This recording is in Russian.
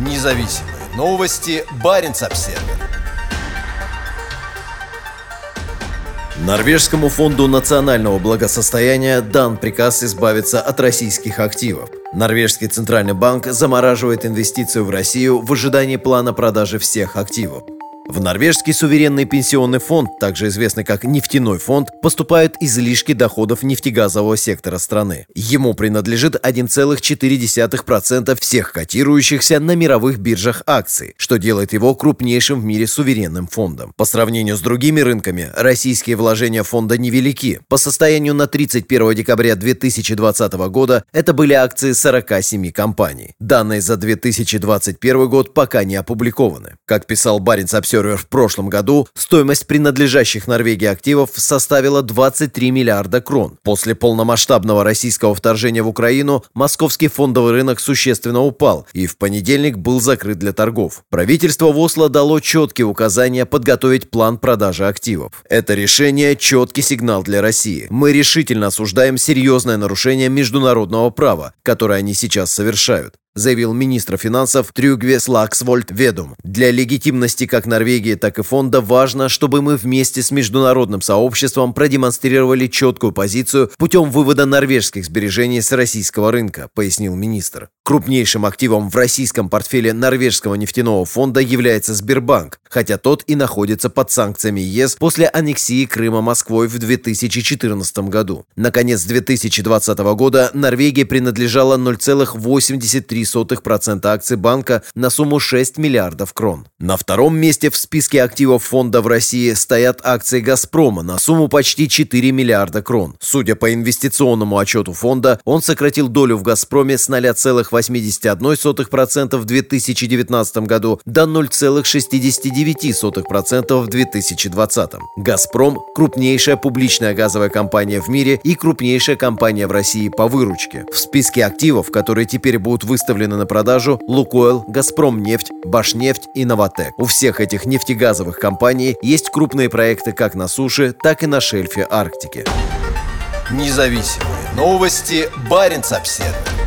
Независимые новости. Барин обсерва Норвежскому фонду национального благосостояния дан приказ избавиться от российских активов. Норвежский центральный банк замораживает инвестицию в Россию в ожидании плана продажи всех активов. В норвежский суверенный пенсионный фонд, также известный как нефтяной фонд, поступают излишки доходов нефтегазового сектора страны. Ему принадлежит 1,4% всех котирующихся на мировых биржах акций, что делает его крупнейшим в мире суверенным фондом. По сравнению с другими рынками, российские вложения фонда невелики. По состоянию на 31 декабря 2020 года это были акции 47 компаний. Данные за 2021 год пока не опубликованы. Как писал Баренц Обсервер Observer в прошлом году стоимость принадлежащих Норвегии активов составила 23 миллиарда крон. После полномасштабного российского вторжения в Украину московский фондовый рынок существенно упал и в понедельник был закрыт для торгов. Правительство в Осло дало четкие указания подготовить план продажи активов. Это решение – четкий сигнал для России. Мы решительно осуждаем серьезное нарушение международного права, которое они сейчас совершают заявил министр финансов Трюгве Слаксвольд Ведум. Для легитимности как Норвегии, так и фонда важно, чтобы мы вместе с международным сообществом продемонстрировали четкую позицию путем вывода норвежских сбережений с российского рынка, пояснил министр. Крупнейшим активом в российском портфеле норвежского нефтяного фонда является Сбербанк, хотя тот и находится под санкциями ЕС после аннексии Крыма Москвой в 2014 году. Наконец 2020 года Норвегии принадлежало 0,83% акций банка на сумму 6 миллиардов крон. На втором месте в списке активов фонда в России стоят акции «Газпрома» на сумму почти 4 миллиарда крон. Судя по инвестиционному отчету фонда, он сократил долю в «Газпроме» с 0,8 0,81% в 2019 году до 0,69% в 2020. «Газпром» – крупнейшая публичная газовая компания в мире и крупнейшая компания в России по выручке. В списке активов, которые теперь будут выставлены на продажу, «Лукойл», «Газпромнефть», «Башнефть» и «Новотек». У всех этих нефтегазовых компаний есть крупные проекты как на суше, так и на шельфе Арктики. Независимые новости. Барин обседный.